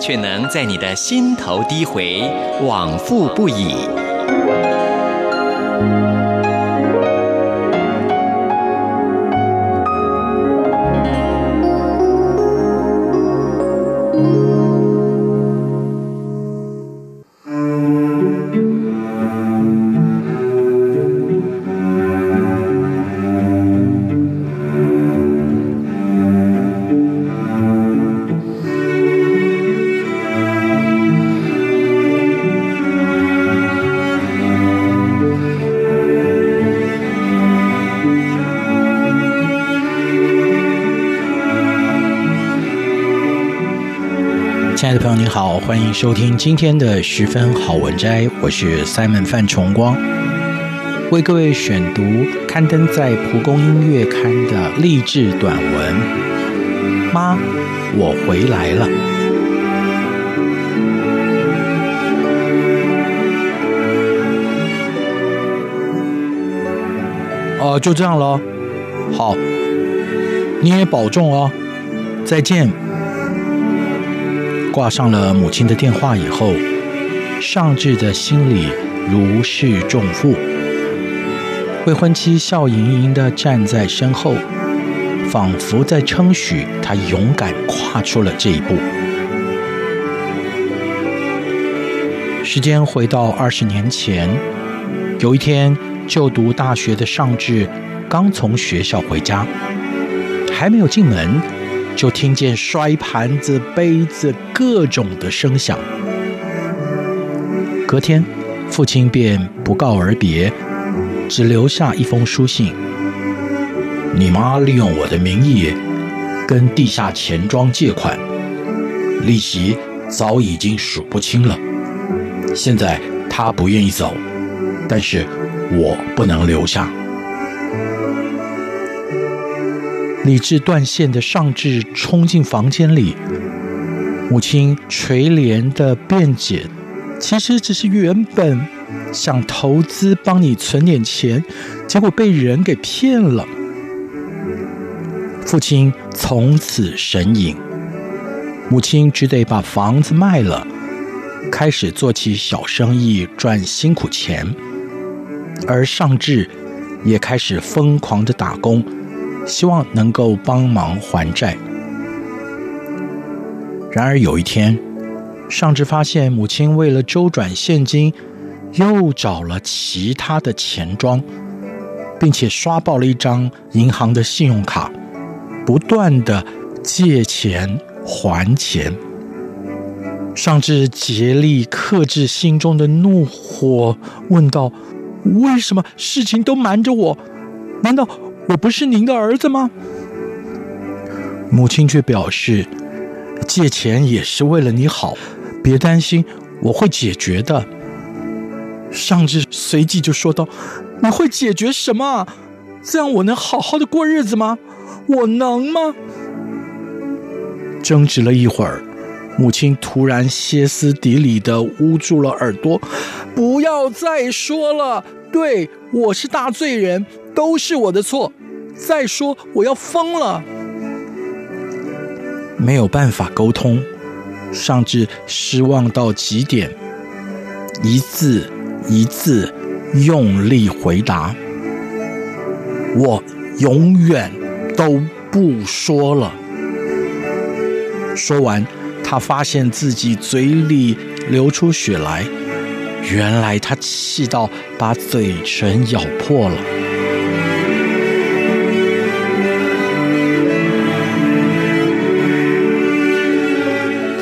却能在你的心头低回，往复不已。亲爱的朋友，您好，欢迎收听今天的十分好文摘，我是 Simon 范崇光，为各位选读刊登在蒲公英月刊的励志短文《妈，我回来了》。哦，就这样了，好，你也保重哦，再见。挂上了母亲的电话以后，尚志的心里如释重负。未婚妻笑盈盈的站在身后，仿佛在称许他勇敢跨出了这一步。时间回到二十年前，有一天，就读大学的尚志刚从学校回家，还没有进门。就听见摔盘子、杯子各种的声响。隔天，父亲便不告而别，只留下一封书信：“你妈利用我的名义跟地下钱庄借款，利息早已经数不清了。现在她不愿意走，但是我不能留下。”理智断线的尚志冲进房间里，母亲垂怜的辩解：“其实只是原本想投资帮你存点钱，结果被人给骗了。”父亲从此神隐，母亲只得把房子卖了，开始做起小生意赚辛苦钱，而尚志也开始疯狂的打工。希望能够帮忙还债。然而有一天，尚志发现母亲为了周转现金，又找了其他的钱庄，并且刷爆了一张银行的信用卡，不断的借钱还钱。尚志竭力克制心中的怒火，问道：“为什么事情都瞒着我？难道？”我不是您的儿子吗？母亲却表示，借钱也是为了你好，别担心，我会解决的。尚志随即就说道：“你会解决什么？这样我能好好的过日子吗？我能吗？”争执了一会儿，母亲突然歇斯底里的捂住了耳朵：“不要再说了，对，我是大罪人，都是我的错。”再说我要疯了，没有办法沟通，尚志失望到极点，一字一字用力回答：“我永远都不说了。”说完，他发现自己嘴里流出血来，原来他气到把嘴唇咬破了。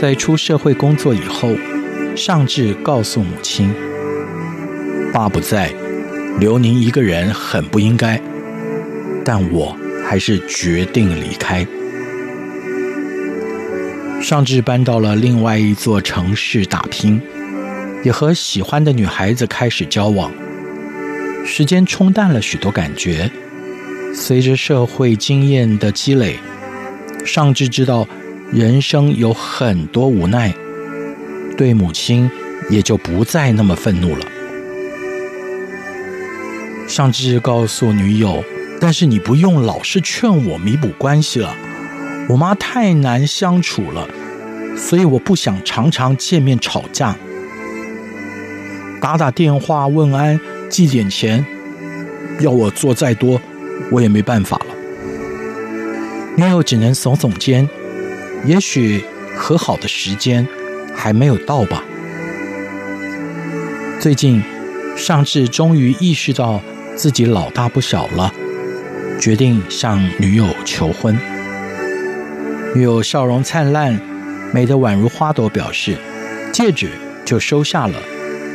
在出社会工作以后，尚志告诉母亲：“爸不在，留您一个人很不应该，但我还是决定离开。”尚志搬到了另外一座城市打拼，也和喜欢的女孩子开始交往。时间冲淡了许多感觉，随着社会经验的积累，尚志知道人生有很多无奈，对母亲也就不再那么愤怒了。尚志告诉女友：“但是你不用老是劝我弥补关系了，我妈太难相处了，所以我不想常常见面吵架。打打电话问安，寄点钱，要我做再多，我也没办法了。”女友只能耸耸肩，也许和好的时间还没有到吧。最近，尚志终于意识到。自己老大不小了，决定向女友求婚。女友笑容灿烂，美得宛如花朵，表示戒指就收下了。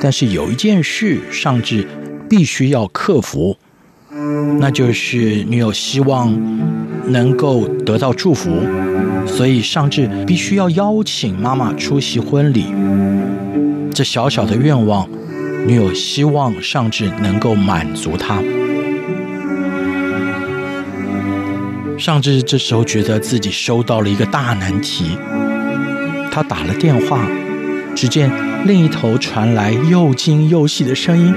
但是有一件事，尚志必须要克服，那就是女友希望能够得到祝福，所以尚志必须要邀请妈妈出席婚礼。这小小的愿望。女友希望尚志能够满足她。尚志这时候觉得自己收到了一个大难题，他打了电话，只见另一头传来又惊又喜的声音：“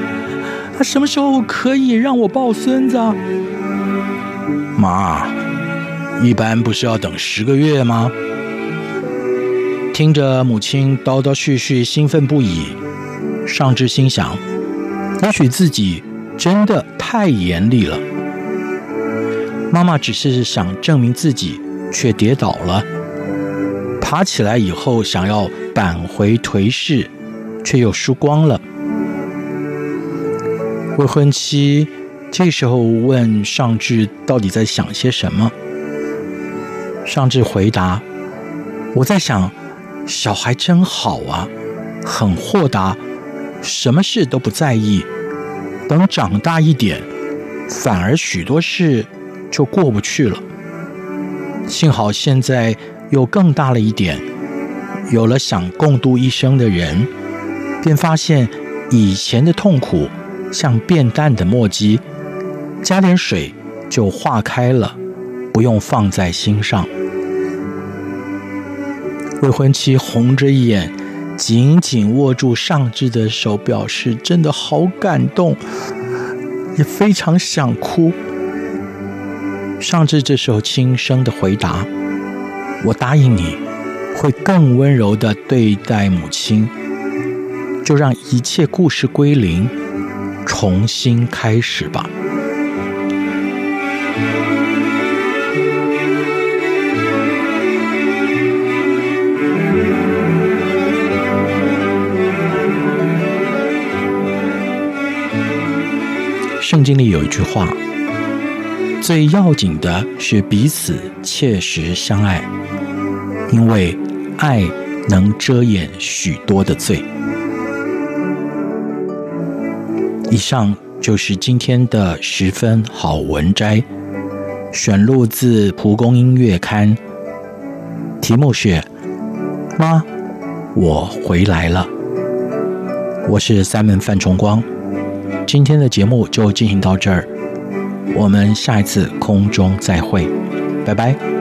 他什么时候可以让我抱孙子啊？”妈，一般不是要等十个月吗？听着母亲叨叨絮絮，兴奋不已。尚志心想，也许自己真的太严厉了。妈妈只是想证明自己，却跌倒了。爬起来以后，想要扳回颓势，却又输光了。未婚妻这时候问尚志：“到底在想些什么？”尚志回答：“我在想，小孩真好啊，很豁达。”什么事都不在意，等长大一点，反而许多事就过不去了。幸好现在又更大了一点，有了想共度一生的人，便发现以前的痛苦像变淡的墨迹，加点水就化开了，不用放在心上。未婚妻红着眼。紧紧握住尚志的手，表示真的好感动，也非常想哭。尚志这时候轻声的回答：“我答应你，会更温柔的对待母亲，就让一切故事归零，重新开始吧。”圣经里有一句话：“最要紧的是彼此切实相爱，因为爱能遮掩许多的罪。”以上就是今天的十分好文摘，选录自《蒲公英月刊》，题目是《妈，我回来了》。我是三门范崇光。今天的节目就进行到这儿，我们下一次空中再会，拜拜。